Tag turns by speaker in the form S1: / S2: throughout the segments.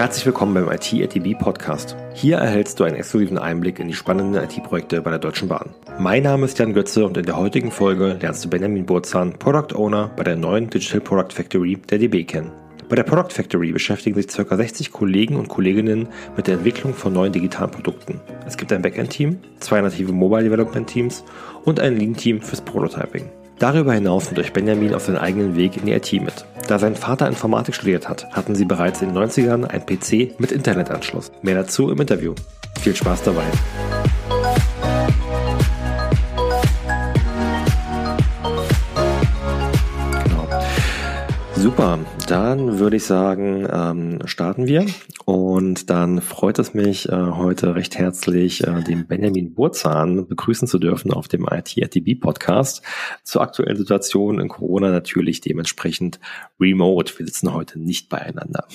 S1: Herzlich willkommen beim IT-ATB Podcast. Hier erhältst du einen exklusiven Einblick in die spannenden IT-Projekte bei der Deutschen Bahn. Mein Name ist Jan Götze und in der heutigen Folge lernst du Benjamin Burzahn, Product Owner bei der neuen Digital Product Factory der DB kennen. Bei der Product Factory beschäftigen sich ca. 60 Kollegen und Kolleginnen mit der Entwicklung von neuen digitalen Produkten. Es gibt ein Backend-Team, zwei native Mobile Development Teams und ein Lean-Team fürs Prototyping. Darüber hinaus nimmt euch Benjamin auf seinen eigenen Weg in die IT mit. Da sein Vater Informatik studiert hat, hatten sie bereits in den 90ern ein PC mit Internetanschluss. Mehr dazu im Interview. Viel Spaß dabei. Super, dann würde ich sagen, ähm, starten wir. Und dann freut es mich, äh, heute recht herzlich äh, den Benjamin Burzahn begrüßen zu dürfen auf dem IT-RTB Podcast. Zur aktuellen Situation in Corona natürlich dementsprechend remote. Wir sitzen heute nicht beieinander.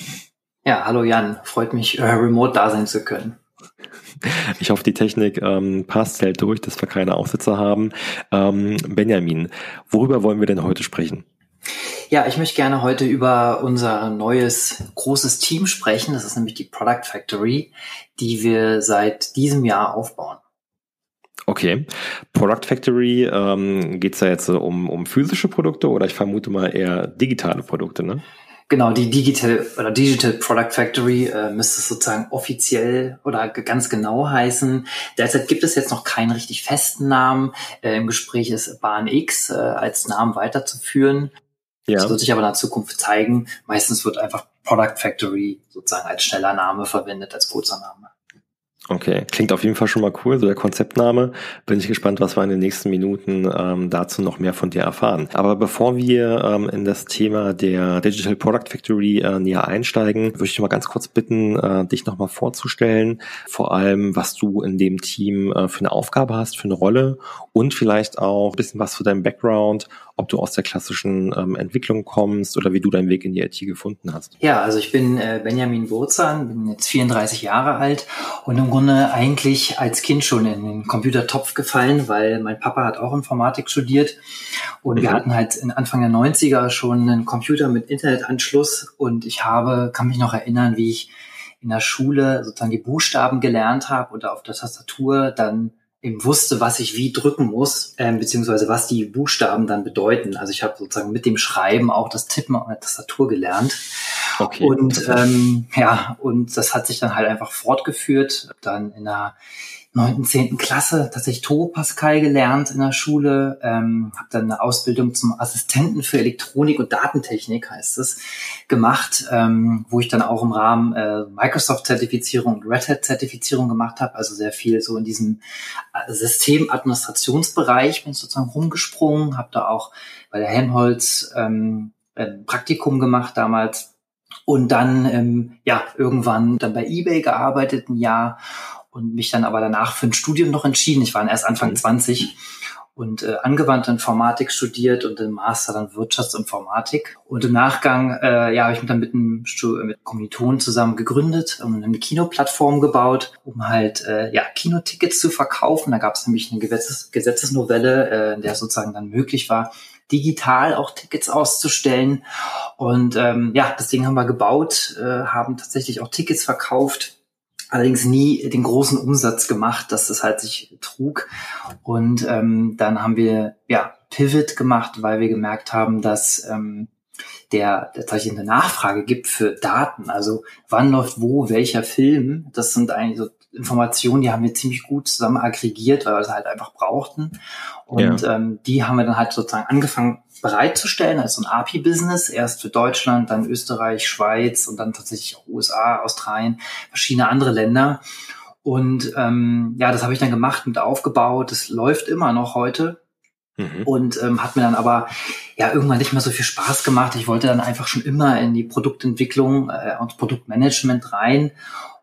S2: Ja, hallo Jan, freut mich, äh, remote da sein zu können.
S1: Ich hoffe, die Technik ähm, passt, hält durch, dass wir keine Aussetzer haben. Ähm, Benjamin, worüber wollen wir denn heute sprechen?
S2: Ja, ich möchte gerne heute über unser neues großes Team sprechen. Das ist nämlich die Product Factory, die wir seit diesem Jahr aufbauen.
S1: Okay. Product Factory, ähm, geht es da jetzt um, um physische Produkte oder ich vermute mal eher digitale Produkte, ne?
S2: Genau, die Digital oder Digital Product Factory äh, müsste es sozusagen offiziell oder ganz genau heißen. Derzeit gibt es jetzt noch keinen richtig festen Namen. Äh, Im Gespräch ist Bahn X äh, als Namen weiterzuführen. Ja. Das wird sich aber in der Zukunft zeigen. Meistens wird einfach Product Factory sozusagen als schneller Name verwendet, als kurzer Name.
S1: Okay, klingt auf jeden Fall schon mal cool, so der Konzeptname. Bin ich gespannt, was wir in den nächsten Minuten ähm, dazu noch mehr von dir erfahren. Aber bevor wir ähm, in das Thema der Digital Product Factory äh, näher einsteigen, würde ich dich mal ganz kurz bitten, äh, dich nochmal vorzustellen. Vor allem, was du in dem Team äh, für eine Aufgabe hast, für eine Rolle und vielleicht auch ein bisschen was zu deinem Background ob du aus der klassischen ähm, Entwicklung kommst oder wie du deinen Weg in die IT gefunden hast.
S2: Ja, also ich bin äh, Benjamin Wurzan, bin jetzt 34 Jahre alt und im Grunde eigentlich als Kind schon in den Computertopf gefallen, weil mein Papa hat auch Informatik studiert und mhm. wir hatten halt in Anfang der 90er schon einen Computer mit Internetanschluss und ich habe, kann mich noch erinnern, wie ich in der Schule sozusagen die Buchstaben gelernt habe oder auf der Tastatur dann eben wusste, was ich wie drücken muss, ähm, beziehungsweise was die Buchstaben dann bedeuten. Also ich habe sozusagen mit dem Schreiben auch das Tippen auf der Tastatur gelernt. Okay. Und ähm, ja, und das hat sich dann halt einfach fortgeführt. Dann in der neunten, zehnten Klasse tatsächlich Turbo Pascal gelernt in der Schule, ähm, habe dann eine Ausbildung zum Assistenten für Elektronik und Datentechnik, heißt es, gemacht, ähm, wo ich dann auch im Rahmen äh, Microsoft-Zertifizierung und Red Hat-Zertifizierung gemacht habe, also sehr viel so in diesem äh, Systemadministrationsbereich bin ich sozusagen rumgesprungen, habe da auch bei der Helmholtz ähm, ein Praktikum gemacht damals und dann ähm, ja irgendwann dann bei eBay gearbeitet ein Jahr und mich dann aber danach für ein Studium noch entschieden. Ich war erst Anfang 20 mhm. und äh, angewandte Informatik studiert und im Master dann Wirtschaftsinformatik. Und im Nachgang äh, ja, habe ich mich dann mit einem mit Kommilitonen zusammen gegründet und eine Kinoplattform gebaut, um halt äh, ja, Kinotickets zu verkaufen. Da gab es nämlich eine Gesetzes Gesetzesnovelle, äh, in der es sozusagen dann möglich war, digital auch Tickets auszustellen. Und ähm, ja, das Ding haben wir gebaut, äh, haben tatsächlich auch Tickets verkauft allerdings nie den großen Umsatz gemacht, dass das halt sich trug. Und ähm, dann haben wir ja Pivot gemacht, weil wir gemerkt haben, dass ähm, der tatsächlich eine Nachfrage gibt für Daten. Also wann läuft wo welcher Film? Das sind eigentlich so Informationen, die haben wir ziemlich gut zusammen aggregiert, weil wir es halt einfach brauchten. Und ja. ähm, die haben wir dann halt sozusagen angefangen bereitzustellen als so ein API-Business. Erst für Deutschland, dann Österreich, Schweiz und dann tatsächlich auch USA, Australien, verschiedene andere Länder. Und ähm, ja, das habe ich dann gemacht und aufgebaut. Das läuft immer noch heute. Mhm. Und ähm, hat mir dann aber ja irgendwann nicht mehr so viel Spaß gemacht. Ich wollte dann einfach schon immer in die Produktentwicklung äh, und Produktmanagement rein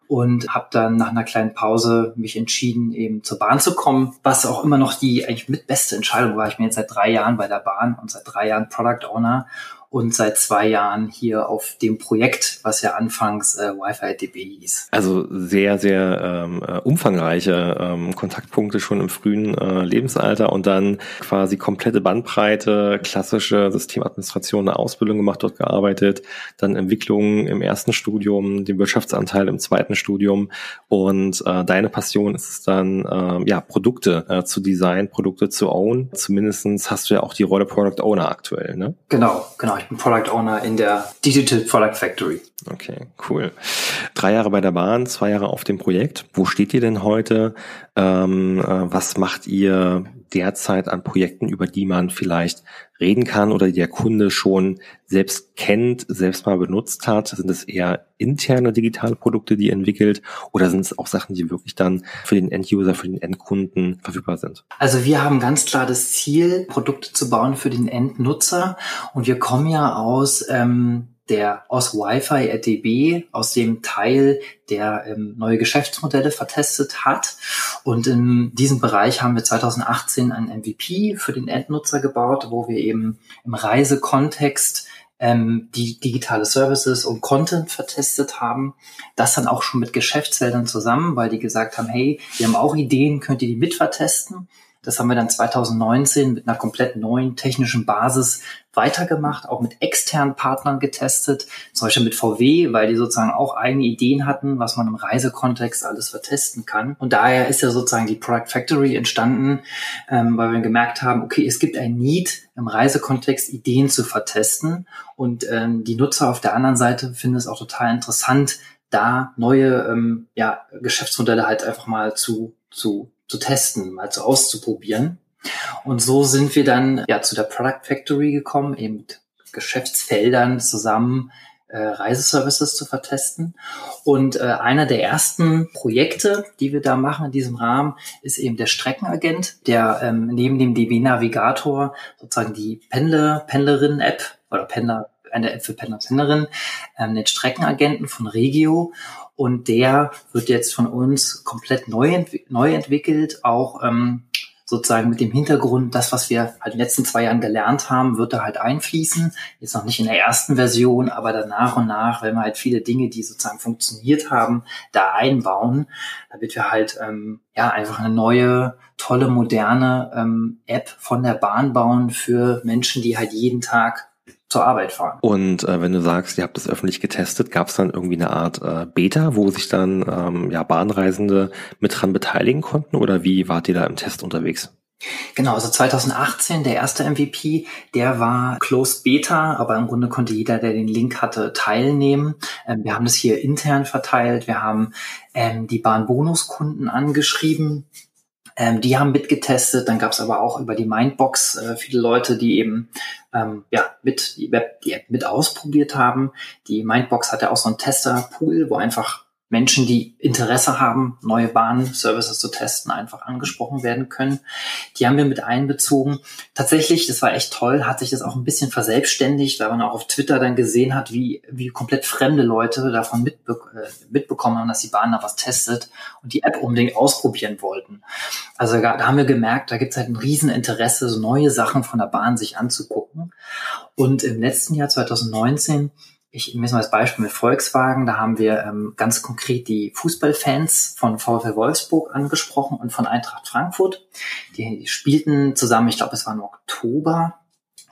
S2: und habe dann nach einer kleinen Pause mich entschieden, eben zur Bahn zu kommen, was auch immer noch die eigentlich mit beste Entscheidung war. Ich bin jetzt seit drei Jahren bei der Bahn und seit drei Jahren Product Owner und seit zwei Jahren hier auf dem Projekt, was ja anfangs äh, Wi-Fi DB hieß.
S1: Also sehr, sehr ähm, äh, umfangreiche ähm, Kontaktpunkte schon im frühen äh, Lebensalter und dann quasi komplette Bandbreite, klassische Systemadministration, eine Ausbildung gemacht, dort gearbeitet, dann Entwicklung im ersten Studium, den Wirtschaftsanteil im zweiten Studium und äh, deine Passion ist es dann, äh, ja, Produkte äh, zu designen, Produkte zu own. Zumindestens hast du ja auch die Rolle Product Owner aktuell, ne?
S2: Genau, genau. Ich bin Product Owner in der Digital Product Factory.
S1: Okay, cool. Drei Jahre bei der Bahn, zwei Jahre auf dem Projekt. Wo steht ihr denn heute? Ähm, äh, was macht ihr derzeit an Projekten, über die man vielleicht reden kann oder die der Kunde schon selbst kennt, selbst mal benutzt hat? Sind es eher interne digitale Produkte, die entwickelt oder sind es auch Sachen, die wirklich dann für den Enduser, für den Endkunden verfügbar sind?
S2: Also wir haben ganz klar das Ziel, Produkte zu bauen für den Endnutzer und wir kommen ja aus ähm, der aus Wi-Fi RDB, aus dem Teil, der ähm, neue Geschäftsmodelle vertestet hat. Und in diesem Bereich haben wir 2018 ein MVP für den Endnutzer gebaut, wo wir eben im Reisekontext ähm, die digitale Services und Content vertestet haben. Das dann auch schon mit Geschäftsfeldern zusammen, weil die gesagt haben, hey, wir haben auch Ideen, könnt ihr die mitvertesten? Das haben wir dann 2019 mit einer komplett neuen technischen Basis weitergemacht, auch mit externen Partnern getestet, zum Beispiel mit VW, weil die sozusagen auch eigene Ideen hatten, was man im Reisekontext alles vertesten kann. Und daher ist ja sozusagen die Product Factory entstanden, ähm, weil wir gemerkt haben, okay, es gibt ein Need im Reisekontext, Ideen zu vertesten. Und ähm, die Nutzer auf der anderen Seite finden es auch total interessant, da neue ähm, ja, Geschäftsmodelle halt einfach mal zu, zu zu testen, mal zu auszuprobieren. Und so sind wir dann ja zu der Product Factory gekommen, eben mit Geschäftsfeldern zusammen äh, Reiseservices zu vertesten. Und äh, einer der ersten Projekte, die wir da machen in diesem Rahmen, ist eben der Streckenagent, der ähm, neben dem DB Navigator sozusagen die Pendler, Pendlerinnen-App oder Pendler, eine App für Pendler, Pendlerinnen, ähm, den Streckenagenten von Regio und der wird jetzt von uns komplett neu, entwick neu entwickelt, auch ähm, sozusagen mit dem Hintergrund, das, was wir halt in den letzten zwei Jahren gelernt haben, wird da halt einfließen. Jetzt noch nicht in der ersten Version, aber dann und nach, wenn wir halt viele Dinge, die sozusagen funktioniert haben, da einbauen, damit wir halt ähm, ja einfach eine neue, tolle, moderne ähm, App von der Bahn bauen für Menschen, die halt jeden Tag zur Arbeit fahren.
S1: Und äh, wenn du sagst, ihr habt das öffentlich getestet, gab es dann irgendwie eine Art äh, Beta, wo sich dann ähm, ja Bahnreisende mit dran beteiligen konnten oder wie wart ihr da im Test unterwegs?
S2: Genau, also 2018, der erste MVP, der war Closed Beta, aber im Grunde konnte jeder, der den Link hatte, teilnehmen. Ähm, wir haben das hier intern verteilt, wir haben ähm, die Bahnbonuskunden angeschrieben, ähm, die haben mitgetestet. Dann gab es aber auch über die Mindbox äh, viele Leute, die eben ähm, ja mit die Web die App mit ausprobiert haben. Die Mindbox hatte auch so einen Tester-Pool, wo einfach Menschen, die Interesse haben, neue Bahnservices zu testen, einfach angesprochen werden können. Die haben wir mit einbezogen. Tatsächlich, das war echt toll, hat sich das auch ein bisschen verselbstständigt, weil man auch auf Twitter dann gesehen hat, wie, wie komplett fremde Leute davon mitbe äh, mitbekommen haben, dass die Bahn da was testet und die App unbedingt ausprobieren wollten. Also da, da haben wir gemerkt, da gibt es halt ein Rieseninteresse, so neue Sachen von der Bahn sich anzugucken. Und im letzten Jahr 2019 ich nehme mal als Beispiel mit Volkswagen, da haben wir ähm, ganz konkret die Fußballfans von VfL Wolfsburg angesprochen und von Eintracht Frankfurt. Die spielten zusammen, ich glaube, es war im Oktober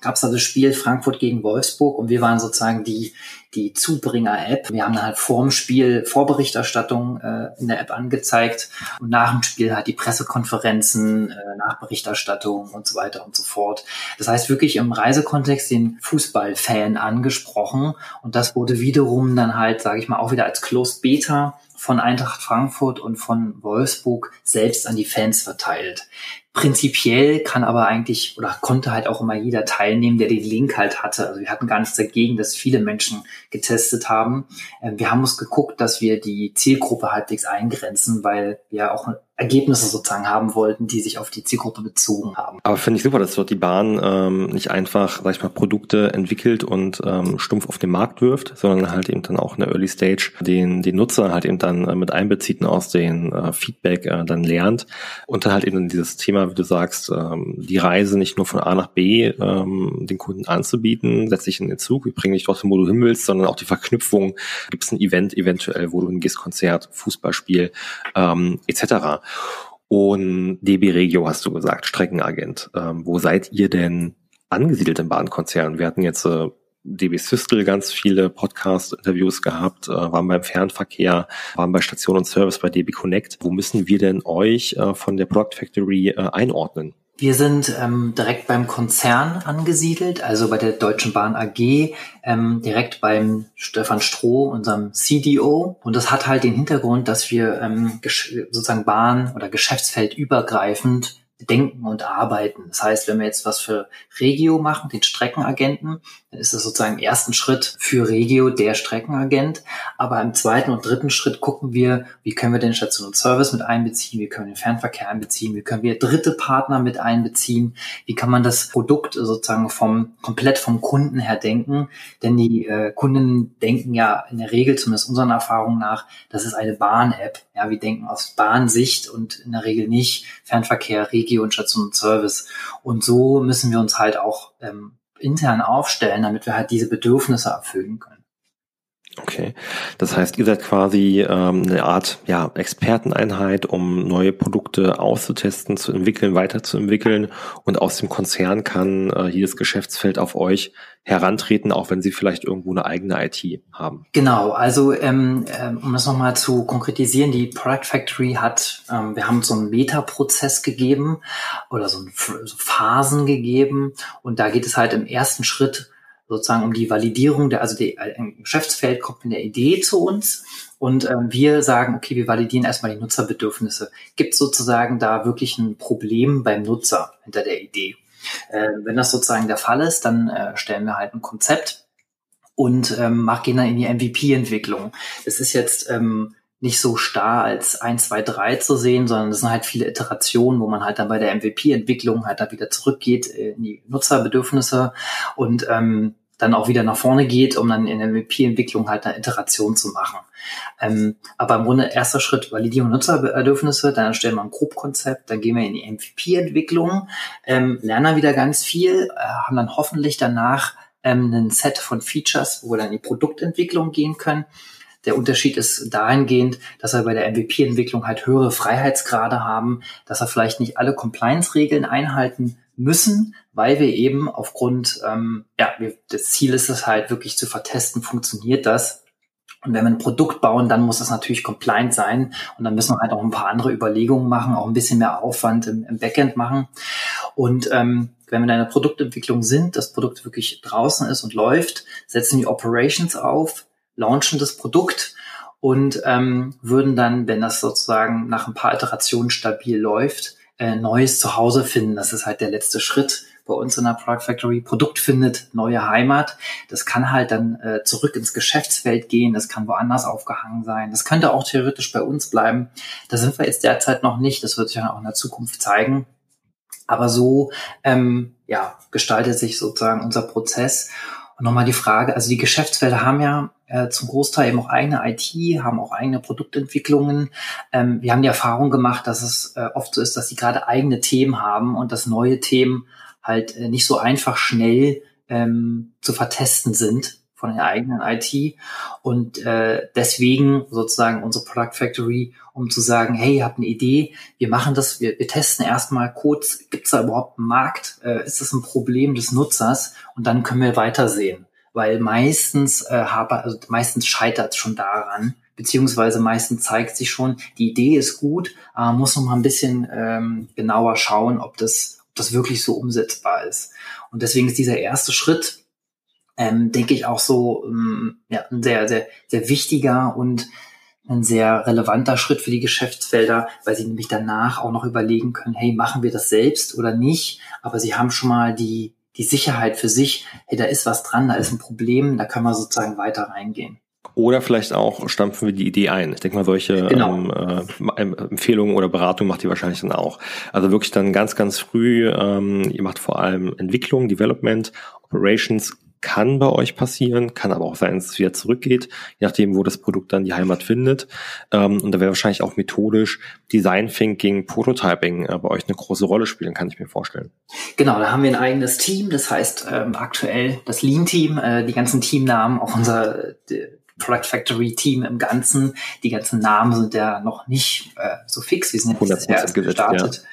S2: gab es also das Spiel Frankfurt gegen Wolfsburg und wir waren sozusagen die, die Zubringer-App. Wir haben dann halt vorm Spiel Vorberichterstattung äh, in der App angezeigt und nach dem Spiel halt die Pressekonferenzen, äh, Nachberichterstattung und so weiter und so fort. Das heißt wirklich im Reisekontext den Fußballfan angesprochen und das wurde wiederum dann halt, sage ich mal, auch wieder als Closed Beta von Eintracht Frankfurt und von Wolfsburg selbst an die Fans verteilt. Prinzipiell kann aber eigentlich oder konnte halt auch immer jeder teilnehmen, der den Link halt hatte. Also wir hatten gar nichts dagegen, dass viele Menschen getestet haben. Ähm, wir haben uns geguckt, dass wir die Zielgruppe halbwegs eingrenzen, weil wir auch Ergebnisse sozusagen haben wollten, die sich auf die Zielgruppe bezogen haben.
S1: Aber finde ich super, dass dort die Bahn ähm, nicht einfach, sag ich mal, Produkte entwickelt und ähm, stumpf auf den Markt wirft, sondern halt eben dann auch in der Early Stage den, den Nutzer halt eben dann äh, mit einbezieht und aus den äh, Feedback äh, dann lernt und dann halt eben dieses Thema, wie du sagst, ähm, die Reise nicht nur von A nach B ähm, den Kunden anzubieten, setz dich in den Zug, wir bringen dich dorthin, wo du hin willst, sondern auch die Verknüpfung, gibt es ein Event eventuell, wo du hingehst, Konzert, Fußballspiel ähm, etc. Und DB Regio hast du gesagt, Streckenagent. Ähm, wo seid ihr denn angesiedelt im Bahnkonzern? Wir hatten jetzt äh, DB Systel ganz viele Podcast-Interviews gehabt, äh, waren beim Fernverkehr, waren bei Station und Service bei DB Connect. Wo müssen wir denn euch äh, von der Product Factory äh, einordnen?
S2: Wir sind ähm, direkt beim Konzern angesiedelt, also bei der Deutschen Bahn AG, ähm, direkt beim Stefan Stroh, unserem CDO. Und das hat halt den Hintergrund, dass wir ähm, sozusagen Bahn- oder Geschäftsfeld übergreifend denken und arbeiten. Das heißt, wenn wir jetzt was für Regio machen, den Streckenagenten, dann ist das sozusagen im ersten Schritt für Regio der Streckenagent. Aber im zweiten und dritten Schritt gucken wir, wie können wir den Station und Service mit einbeziehen, wie können wir den Fernverkehr einbeziehen, wie können wir dritte Partner mit einbeziehen, wie kann man das Produkt sozusagen vom komplett vom Kunden her denken. Denn die äh, Kunden denken ja in der Regel, zumindest unseren Erfahrungen nach, das ist eine Bahn-App. Ja, wir denken aus Bahnsicht und in der Regel nicht Fernverkehr, Regio Regio und Station und Service. Und so müssen wir uns halt auch ähm, intern aufstellen, damit wir halt diese Bedürfnisse erfüllen können.
S1: Okay, das heißt, ihr seid quasi ähm, eine Art ja, Experteneinheit, um neue Produkte auszutesten, zu entwickeln, weiterzuentwickeln. Und aus dem Konzern kann äh, jedes Geschäftsfeld auf euch herantreten, auch wenn sie vielleicht irgendwo eine eigene IT haben.
S2: Genau, also ähm, ähm, um das nochmal zu konkretisieren, die Product Factory hat, ähm, wir haben so einen Meta-Prozess gegeben oder so, ein, so Phasen gegeben. Und da geht es halt im ersten Schritt sozusagen um die Validierung der, also die, ein Geschäftsfeld kommt mit der Idee zu uns und ähm, wir sagen, okay, wir validieren erstmal die Nutzerbedürfnisse. Gibt sozusagen da wirklich ein Problem beim Nutzer hinter der Idee? Äh, wenn das sozusagen der Fall ist, dann äh, stellen wir halt ein Konzept und ähm, gehen dann in die MVP-Entwicklung. Es ist jetzt ähm, nicht so starr als 1, 2, 3 zu sehen, sondern es sind halt viele Iterationen, wo man halt dann bei der MVP-Entwicklung halt da wieder zurückgeht in die Nutzerbedürfnisse und ähm, dann auch wieder nach vorne geht, um dann in der MVP-Entwicklung halt eine Iteration zu machen. Ähm, aber im Grunde erster Schritt Validierung Nutzerbedürfnisse, dann erstellen wir ein Grobkonzept, dann gehen wir in die MVP-Entwicklung, ähm, lernen dann wieder ganz viel, äh, haben dann hoffentlich danach ähm, ein Set von Features, wo wir dann in die Produktentwicklung gehen können. Der Unterschied ist dahingehend, dass wir bei der MVP-Entwicklung halt höhere Freiheitsgrade haben, dass wir vielleicht nicht alle Compliance-Regeln einhalten müssen, weil wir eben aufgrund, ähm, ja, wir, das Ziel ist es halt wirklich zu vertesten, funktioniert das. Und wenn wir ein Produkt bauen, dann muss es natürlich compliant sein. Und dann müssen wir halt auch ein paar andere Überlegungen machen, auch ein bisschen mehr Aufwand im, im Backend machen. Und ähm, wenn wir in einer Produktentwicklung sind, das Produkt wirklich draußen ist und läuft, setzen die Operations auf, launchen das Produkt und ähm, würden dann, wenn das sozusagen nach ein paar Iterationen stabil läuft, äh, neues Zuhause finden. Das ist halt der letzte Schritt bei uns in der Product Factory. Produkt findet neue Heimat. Das kann halt dann äh, zurück ins Geschäftsfeld gehen. Das kann woanders aufgehangen sein. Das könnte auch theoretisch bei uns bleiben. Da sind wir jetzt derzeit noch nicht. Das wird sich dann auch in der Zukunft zeigen. Aber so ähm, ja, gestaltet sich sozusagen unser Prozess. Und nochmal die Frage, also die Geschäftsfelder haben ja äh, zum Großteil eben auch eigene IT, haben auch eigene Produktentwicklungen. Ähm, wir haben die Erfahrung gemacht, dass es äh, oft so ist, dass sie gerade eigene Themen haben und dass neue Themen halt äh, nicht so einfach schnell ähm, zu vertesten sind von der eigenen IT. Und äh, deswegen sozusagen unsere Product Factory, um zu sagen, hey, ihr habt eine Idee, wir machen das, wir, wir testen erstmal kurz, gibt es da überhaupt einen Markt? Äh, ist das ein Problem des Nutzers? Und dann können wir weitersehen. Weil meistens, äh, habe, also meistens scheitert schon daran, beziehungsweise meistens zeigt sich schon, die Idee ist gut, aber man muss noch mal ein bisschen ähm, genauer schauen, ob das, ob das wirklich so umsetzbar ist. Und deswegen ist dieser erste Schritt, ähm, denke ich, auch so ähm, ja, ein sehr, sehr, sehr wichtiger und ein sehr relevanter Schritt für die Geschäftsfelder, weil sie nämlich danach auch noch überlegen können, hey, machen wir das selbst oder nicht? Aber sie haben schon mal die, die Sicherheit für sich, hey, da ist was dran, da ist ein Problem, da können wir sozusagen weiter reingehen.
S1: Oder vielleicht auch stampfen wir die Idee ein. Ich denke mal, solche genau. ähm, äh, Empfehlungen oder Beratungen macht ihr wahrscheinlich dann auch. Also wirklich dann ganz, ganz früh, ähm, ihr macht vor allem Entwicklung, Development, Operations, kann bei euch passieren, kann aber auch sein, dass es wieder zurückgeht, je nachdem, wo das Produkt dann die Heimat findet. Ähm, und da wäre wahrscheinlich auch methodisch Design Thinking, Prototyping äh, bei euch eine große Rolle spielen, kann ich mir vorstellen.
S2: Genau, da haben wir ein eigenes Team, das heißt ähm, aktuell das Lean-Team, äh, die ganzen Teamnamen, auch unser äh, Product Factory Team im Ganzen. Die ganzen Namen sind ja noch nicht äh, so fix. Wir sind jetzt erst gestartet. Ja.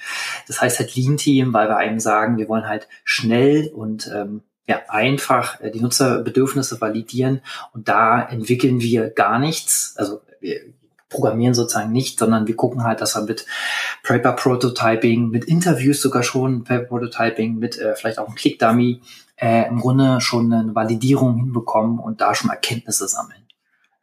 S2: Das heißt halt Lean Team, weil wir einem sagen, wir wollen halt schnell und ähm, ja, einfach äh, die Nutzerbedürfnisse validieren und da entwickeln wir gar nichts. Also wir programmieren sozusagen nicht, sondern wir gucken halt, dass wir mit Paper Prototyping, mit Interviews sogar schon, Paper Prototyping, mit äh, vielleicht auch einem Click Dummy äh, im Grunde schon eine Validierung hinbekommen und da schon Erkenntnisse sammeln.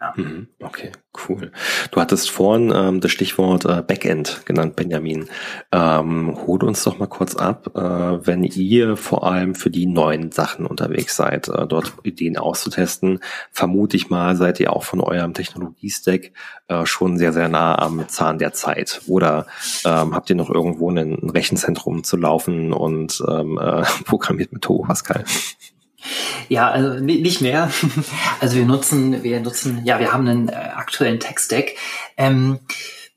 S1: Ja. Mhm. Okay, cool. Du hattest vorhin ähm, das Stichwort äh, Backend genannt, Benjamin. Ähm, hol uns doch mal kurz ab, äh, wenn ihr vor allem für die neuen Sachen unterwegs seid, äh, dort Ideen auszutesten, vermute ich mal, seid ihr auch von eurem Technologiestack äh, schon sehr, sehr nah am Zahn der Zeit. Oder ähm, habt ihr noch irgendwo ein, Rechenzentrum zu laufen und ähm, äh, programmiert mit Turbo Pascal?
S2: Ja, also nicht mehr. Also wir nutzen, wir nutzen, ja, wir haben einen äh, aktuellen Tech-Stack. Ähm,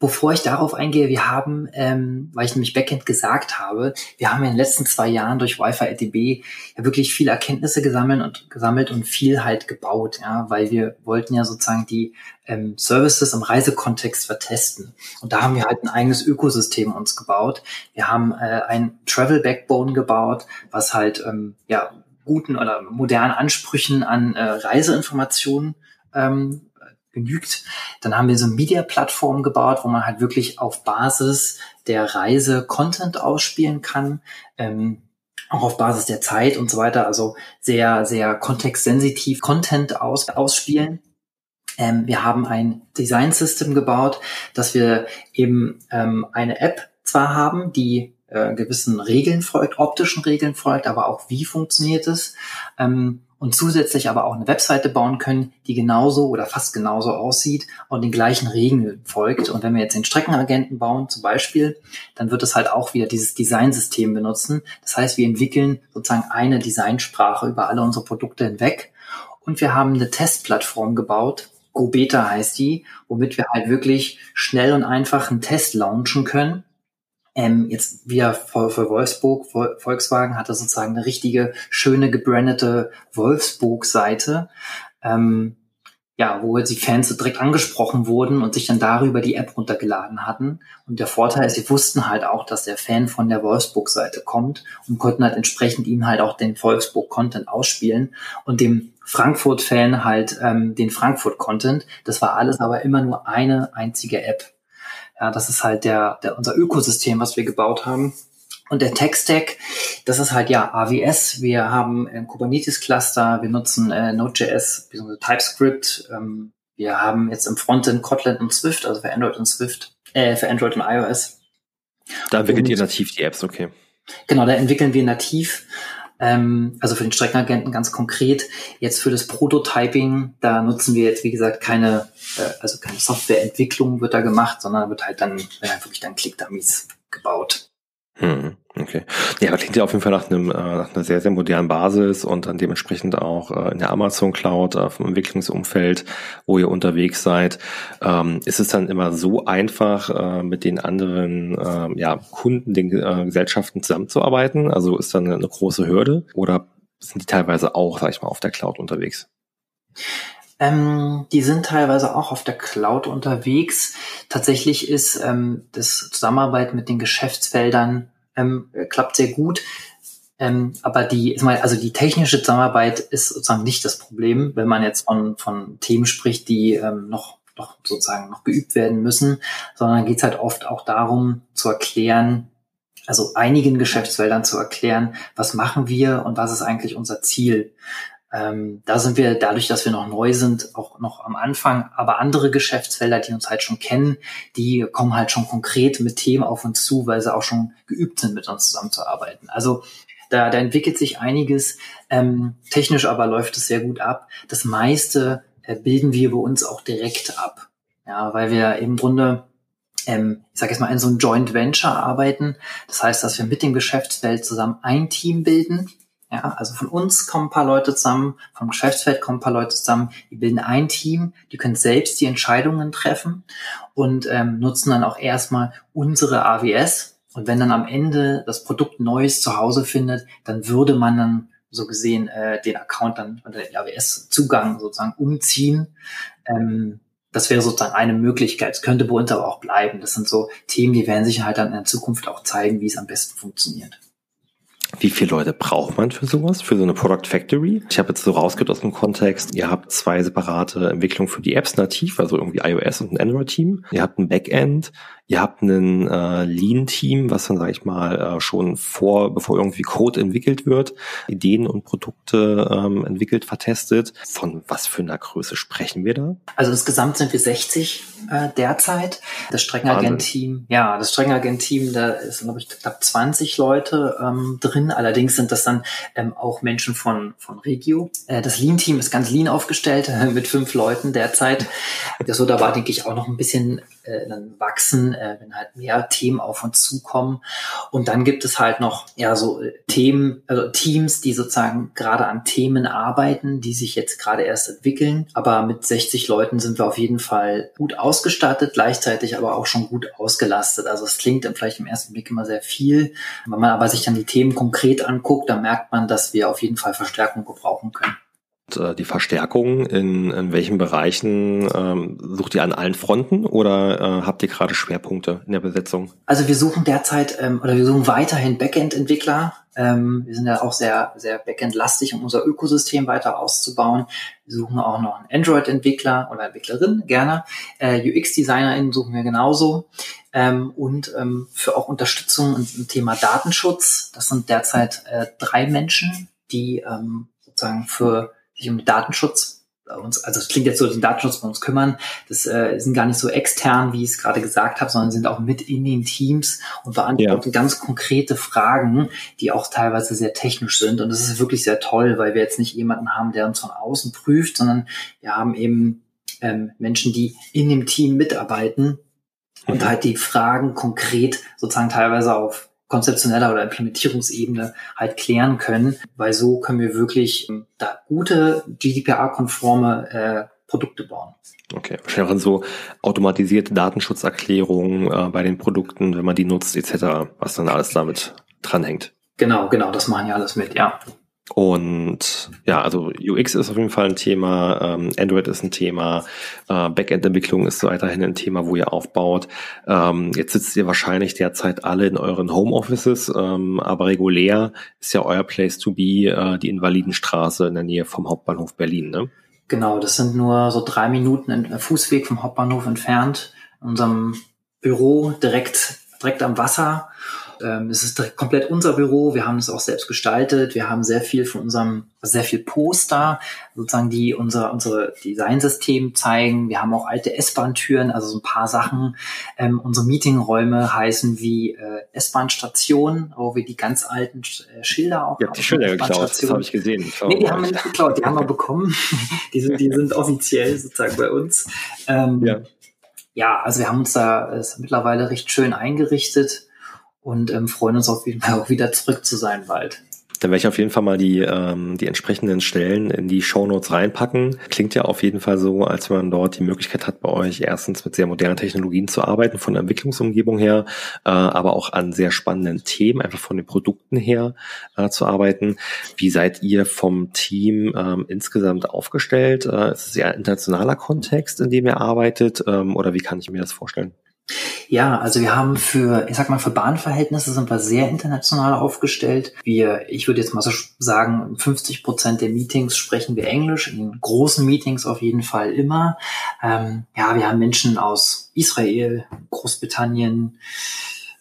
S2: bevor ich darauf eingehe, wir haben, ähm, weil ich nämlich Backend gesagt habe, wir haben in den letzten zwei Jahren durch Wi-Fi RTB ja wirklich viele Erkenntnisse gesammelt und gesammelt und viel halt gebaut, ja, weil wir wollten ja sozusagen die ähm, Services im Reisekontext vertesten. Und da haben wir halt ein eigenes Ökosystem uns gebaut. Wir haben äh, ein Travel Backbone gebaut, was halt ähm, ja guten oder modernen Ansprüchen an äh, Reiseinformationen ähm, genügt. Dann haben wir so eine Media-Plattform gebaut, wo man halt wirklich auf Basis der Reise Content ausspielen kann. Ähm, auch auf Basis der Zeit und so weiter, also sehr, sehr kontextsensitiv Content aus, ausspielen. Ähm, wir haben ein Design System gebaut, dass wir eben ähm, eine App zwar haben, die äh, gewissen Regeln folgt, optischen Regeln folgt, aber auch wie funktioniert es. Ähm, und zusätzlich aber auch eine Webseite bauen können, die genauso oder fast genauso aussieht und den gleichen Regeln folgt. Und wenn wir jetzt den Streckenagenten bauen zum Beispiel, dann wird es halt auch wieder dieses Designsystem benutzen. Das heißt, wir entwickeln sozusagen eine Designsprache über alle unsere Produkte hinweg. Und wir haben eine Testplattform gebaut, GoBeta heißt die, womit wir halt wirklich schnell und einfach einen Test launchen können ähm, jetzt wieder für, für Wolfsburg, Volkswagen hatte sozusagen eine richtige, schöne, gebrandete Wolfsburg-Seite, ähm, ja, wo die Fans direkt angesprochen wurden und sich dann darüber die App runtergeladen hatten. Und der Vorteil ist, sie wussten halt auch, dass der Fan von der Wolfsburg-Seite kommt und konnten halt entsprechend ihm halt auch den Wolfsburg-Content ausspielen und dem Frankfurt-Fan halt ähm, den Frankfurt-Content. Das war alles aber immer nur eine einzige App. Ja, das ist halt der, der, unser Ökosystem, was wir gebaut haben. Und der Tech-Stack, das ist halt ja AWS. Wir haben ein Kubernetes-Cluster, wir nutzen äh, Node.js bzw. TypeScript. Ähm, wir haben jetzt im Frontend Kotlin und Swift, also für Android und Swift, äh, für Android und iOS.
S1: Da entwickelt und, ihr nativ die Apps, okay.
S2: Genau, da entwickeln wir nativ. Ähm, also für den Streckenagenten ganz konkret. Jetzt für das Prototyping, da nutzen wir jetzt, wie gesagt, keine, äh, also keine Softwareentwicklung wird da gemacht, sondern wird halt dann, wenn halt wirklich dann Click-Dummies gebaut.
S1: Hm, okay. Ja, aber klingt ja auf jeden Fall nach, einem, äh, nach einer sehr, sehr modernen Basis und dann dementsprechend auch äh, in der Amazon Cloud, äh, vom Entwicklungsumfeld, wo ihr unterwegs seid. Ähm, ist es dann immer so einfach, äh, mit den anderen äh, ja, Kunden, den äh, Gesellschaften zusammenzuarbeiten? Also ist dann eine große Hürde oder sind die teilweise auch, sag ich mal, auf der Cloud unterwegs?
S2: Ähm, die sind teilweise auch auf der Cloud unterwegs. Tatsächlich ist ähm, das Zusammenarbeit mit den Geschäftsfeldern ähm, klappt sehr gut. Ähm, aber die, also die technische Zusammenarbeit ist sozusagen nicht das Problem, wenn man jetzt von, von Themen spricht, die ähm, noch, noch sozusagen noch geübt werden müssen, sondern geht es halt oft auch darum zu erklären, also einigen Geschäftsfeldern zu erklären, was machen wir und was ist eigentlich unser Ziel. Ähm, da sind wir dadurch, dass wir noch neu sind, auch noch am Anfang. Aber andere Geschäftsfelder, die uns halt schon kennen, die kommen halt schon konkret mit Themen auf uns zu, weil sie auch schon geübt sind, mit uns zusammenzuarbeiten. Also da, da entwickelt sich einiges. Ähm, technisch aber läuft es sehr gut ab. Das meiste äh, bilden wir bei uns auch direkt ab. Ja, weil wir im Grunde, ähm, ich sage jetzt mal, in so einem Joint Venture arbeiten. Das heißt, dass wir mit dem Geschäftsfeld zusammen ein Team bilden. Ja, also von uns kommen ein paar Leute zusammen, vom Geschäftsfeld kommen ein paar Leute zusammen, die bilden ein Team, die können selbst die Entscheidungen treffen und ähm, nutzen dann auch erstmal unsere AWS. Und wenn dann am Ende das Produkt Neues zu Hause findet, dann würde man dann so gesehen äh, den Account dann unter den AWS-Zugang sozusagen umziehen. Ähm, das wäre sozusagen eine Möglichkeit. Es könnte bei uns aber auch bleiben. Das sind so Themen, die werden sich halt dann in der Zukunft auch zeigen, wie es am besten funktioniert.
S1: Wie viele Leute braucht man für sowas, für so eine Product Factory? Ich habe jetzt so rausgehört aus dem Kontext, ihr habt zwei separate Entwicklungen für die Apps nativ, also irgendwie iOS und ein Android-Team. Ihr habt ein Backend, Ihr habt ein äh, Lean-Team, was dann, sage ich mal, äh, schon vor, bevor irgendwie Code entwickelt wird, Ideen und Produkte ähm, entwickelt, vertestet. Von was für einer Größe sprechen wir da?
S2: Also insgesamt sind wir 60 äh, derzeit. Das Streckagent-Team, ja, das Streckagent-Team, da ist, glaube ich, knapp 20 Leute ähm, drin. Allerdings sind das dann ähm, auch Menschen von, von Regio. Äh, das Lean-Team ist ganz lean aufgestellt, äh, mit fünf Leuten derzeit. Das wird aber, denke ich, auch noch ein bisschen äh, dann wachsen, äh, wenn halt mehr Themen auf uns zukommen. Und dann gibt es halt noch ja so äh, Themen, also Teams, die sozusagen gerade an Themen arbeiten, die sich jetzt gerade erst entwickeln. Aber mit 60 Leuten sind wir auf jeden Fall gut ausgestattet, gleichzeitig aber auch schon gut ausgelastet. Also es klingt vielleicht im ersten Blick immer sehr viel. Wenn man aber sich dann die Themen konkret anguckt, dann merkt man, dass wir auf jeden Fall Verstärkung gebrauchen können.
S1: Äh, die Verstärkung in, in welchen Bereichen ähm, sucht ihr an allen Fronten oder äh, habt ihr gerade Schwerpunkte in der Besetzung?
S2: Also wir suchen derzeit ähm, oder wir suchen weiterhin Backend-Entwickler. Ähm, wir sind ja auch sehr sehr Backend-lastig, um unser Ökosystem weiter auszubauen. Wir suchen auch noch einen Android-Entwickler oder Entwicklerin gerne. Äh, UX-DesignerInnen suchen wir genauso. Ähm, und ähm, für auch Unterstützung im Thema Datenschutz. Das sind derzeit äh, drei Menschen, die ähm, sozusagen für sich um den Datenschutz bei uns, also es klingt jetzt so, den Datenschutz bei uns kümmern, das äh, sind gar nicht so extern, wie ich es gerade gesagt habe, sondern sind auch mit in den Teams und beantworten ja. ganz konkrete Fragen, die auch teilweise sehr technisch sind. Und das ist wirklich sehr toll, weil wir jetzt nicht jemanden haben, der uns von außen prüft, sondern wir haben eben ähm, Menschen, die in dem Team mitarbeiten und mhm. halt die Fragen konkret sozusagen teilweise auf konzeptioneller oder Implementierungsebene halt klären können, weil so können wir wirklich ähm, da gute GDPR-konforme äh, Produkte bauen.
S1: Okay, wahrscheinlich auch so automatisierte Datenschutzerklärungen äh, bei den Produkten, wenn man die nutzt, etc., was dann alles damit dranhängt.
S2: Genau, genau, das machen ja alles mit, ja.
S1: Und ja, also UX ist auf jeden Fall ein Thema, ähm, Android ist ein Thema, äh, Backend-Entwicklung ist weiterhin ein Thema, wo ihr aufbaut. Ähm, jetzt sitzt ihr wahrscheinlich derzeit alle in euren Homeoffices, ähm, aber regulär ist ja euer Place to be äh, die Invalidenstraße in der Nähe vom Hauptbahnhof Berlin, ne?
S2: Genau, das sind nur so drei Minuten in, Fußweg vom Hauptbahnhof entfernt. In unserem Büro direkt, direkt am Wasser. Ähm, es ist komplett unser Büro. Wir haben es auch selbst gestaltet. Wir haben sehr viel von unserem, sehr viel Poster, sozusagen, die unser, unsere Designsystem zeigen. Wir haben auch alte S-Bahn-Türen, also so ein paar Sachen. Ähm, unsere Meetingräume heißen wie äh, S-Bahn-Station, wo wir die ganz alten äh, Schilder auch
S1: ja, die Schilder geklaut, das habe ich gesehen.
S2: nee, die haben wir nicht geklaut, die haben wir bekommen. die, sind, die sind offiziell sozusagen bei uns. Ähm, ja. ja, also wir haben uns da äh, mittlerweile recht schön eingerichtet und ähm, freuen uns auf jeden Fall auch wieder zurück zu sein bald.
S1: Dann werde ich auf jeden Fall mal die, ähm, die entsprechenden Stellen in die Show Notes reinpacken. Klingt ja auf jeden Fall so, als wenn man dort die Möglichkeit hat, bei euch erstens mit sehr modernen Technologien zu arbeiten, von der Entwicklungsumgebung her, äh, aber auch an sehr spannenden Themen, einfach von den Produkten her äh, zu arbeiten. Wie seid ihr vom Team ähm, insgesamt aufgestellt? Äh, ist es eher ein internationaler Kontext, in dem ihr arbeitet, ähm, oder wie kann ich mir das vorstellen?
S2: Ja, also wir haben für, ich sag mal, für Bahnverhältnisse sind wir sehr international aufgestellt. Wir, ich würde jetzt mal so sagen, 50 Prozent der Meetings sprechen wir Englisch, in großen Meetings auf jeden Fall immer. Ähm, ja, wir haben Menschen aus Israel, Großbritannien,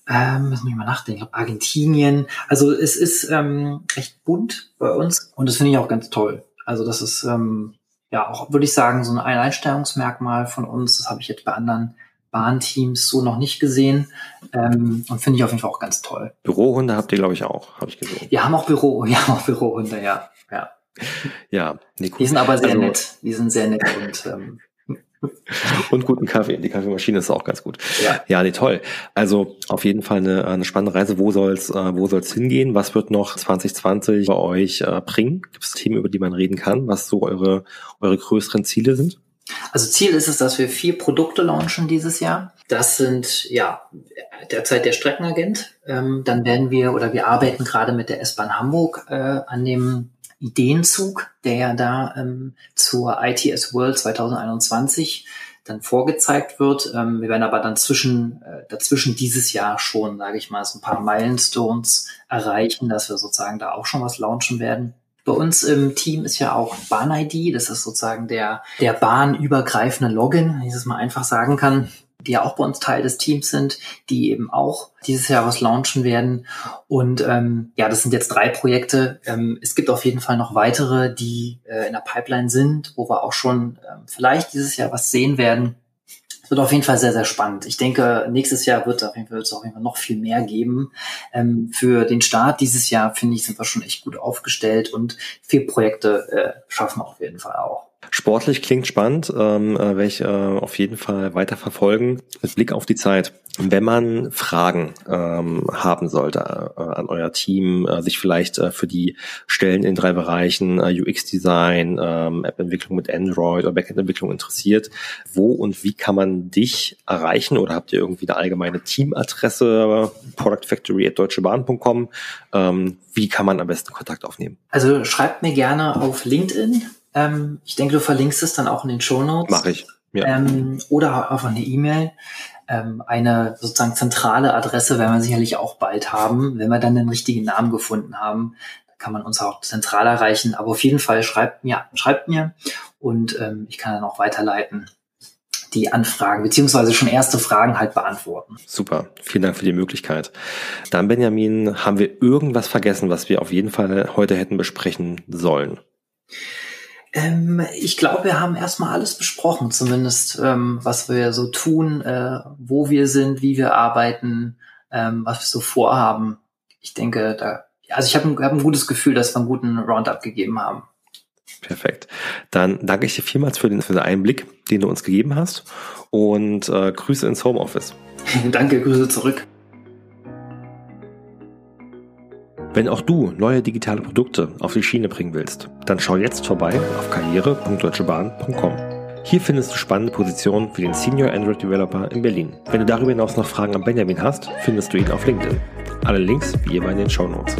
S2: ähm, muss ich mal nachdenken, Argentinien. Also es ist ähm, recht bunt bei uns und das finde ich auch ganz toll. Also das ist ähm, ja auch, würde ich sagen, so ein Einstellungsmerkmal von uns. Das habe ich jetzt bei anderen Bahnteams so noch nicht gesehen ähm, und finde ich auf jeden Fall auch ganz toll.
S1: Bürohunde habt ihr, glaube ich, auch, habe ich gesehen.
S2: Wir haben auch Büro, wir haben auch Bürohunde, ja. ja. Ja, nee, cool. Die sind aber sehr also, nett. Die sind sehr nett und ähm,
S1: und guten Kaffee. Die Kaffeemaschine ist auch ganz gut. Ja, ja nee, toll. Also auf jeden Fall eine, eine spannende Reise. Wo soll's, äh, wo soll's hingehen? Was wird noch 2020 bei euch äh, bringen? Gibt es Themen, über die man reden kann? Was so eure, eure größeren Ziele sind?
S2: Also Ziel ist es, dass wir vier Produkte launchen dieses Jahr. Das sind ja derzeit der Streckenagent. Ähm, dann werden wir oder wir arbeiten gerade mit der S-Bahn Hamburg äh, an dem Ideenzug, der ja da ähm, zur ITS World 2021 dann vorgezeigt wird. Ähm, wir werden aber dann zwischen, äh, dazwischen dieses Jahr schon, sage ich mal, so ein paar Milestones erreichen, dass wir sozusagen da auch schon was launchen werden. Bei uns im Team ist ja auch Bahn-ID, das ist sozusagen der, der bahnübergreifende Login, wenn ich das mal einfach sagen kann die ja auch bei uns Teil des Teams sind, die eben auch dieses Jahr was launchen werden. Und ähm, ja, das sind jetzt drei Projekte. Ähm, es gibt auf jeden Fall noch weitere, die äh, in der Pipeline sind, wo wir auch schon ähm, vielleicht dieses Jahr was sehen werden. Es wird auf jeden Fall sehr, sehr spannend. Ich denke, nächstes Jahr wird, es auf jeden Fall noch viel mehr geben. Ähm, für den Start dieses Jahr, finde ich, sind wir schon echt gut aufgestellt und vier Projekte äh, schaffen wir auf jeden Fall auch.
S1: Sportlich klingt spannend, ähm, äh, werde ich äh, auf jeden Fall weiter verfolgen. Mit Blick auf die Zeit. Wenn man Fragen ähm, haben sollte äh, an euer Team, äh, sich vielleicht äh, für die Stellen in drei Bereichen äh, UX-Design, ähm, App-Entwicklung mit Android oder Backend-Entwicklung interessiert, wo und wie kann man dich erreichen? Oder habt ihr irgendwie eine allgemeine Teamadresse, productfactory.deutschebahn.com? Ähm, wie kann man am besten Kontakt aufnehmen?
S2: Also schreibt mir gerne auf LinkedIn ähm, ich denke, du verlinkst es dann auch in den Show Notes.
S1: Mache ich.
S2: Ja. Ähm, oder einfach eine E-Mail. Ähm, eine sozusagen zentrale Adresse werden wir sicherlich auch bald haben, wenn wir dann den richtigen Namen gefunden haben. Da kann man uns auch zentral erreichen. Aber auf jeden Fall schreibt mir, schreibt mir und ähm, ich kann dann auch weiterleiten die Anfragen, beziehungsweise schon erste Fragen halt beantworten.
S1: Super, vielen Dank für die Möglichkeit. Dann, Benjamin, haben wir irgendwas vergessen, was wir auf jeden Fall heute hätten besprechen sollen?
S2: Ähm, ich glaube, wir haben erstmal alles besprochen, zumindest ähm, was wir so tun, äh, wo wir sind, wie wir arbeiten, ähm, was wir so vorhaben. Ich denke, da, also ich habe ein, hab ein gutes Gefühl, dass wir einen guten Roundup gegeben haben.
S1: Perfekt. Dann danke ich dir vielmals für den, für den Einblick, den du uns gegeben hast und äh, Grüße ins Homeoffice.
S2: danke, Grüße zurück.
S1: Wenn auch du neue digitale Produkte auf die Schiene bringen willst, dann schau jetzt vorbei auf karriere.deutschebahn.com. Hier findest du spannende Positionen für den Senior Android Developer in Berlin. Wenn du darüber hinaus noch Fragen an Benjamin hast, findest du ihn auf LinkedIn. Alle Links wie immer in den Show Notes.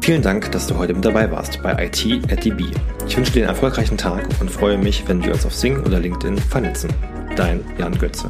S1: Vielen Dank, dass du heute mit dabei warst bei IT at DB. Ich wünsche dir einen erfolgreichen Tag und freue mich, wenn wir uns auf Sing oder LinkedIn vernetzen. Dein Jan Götze.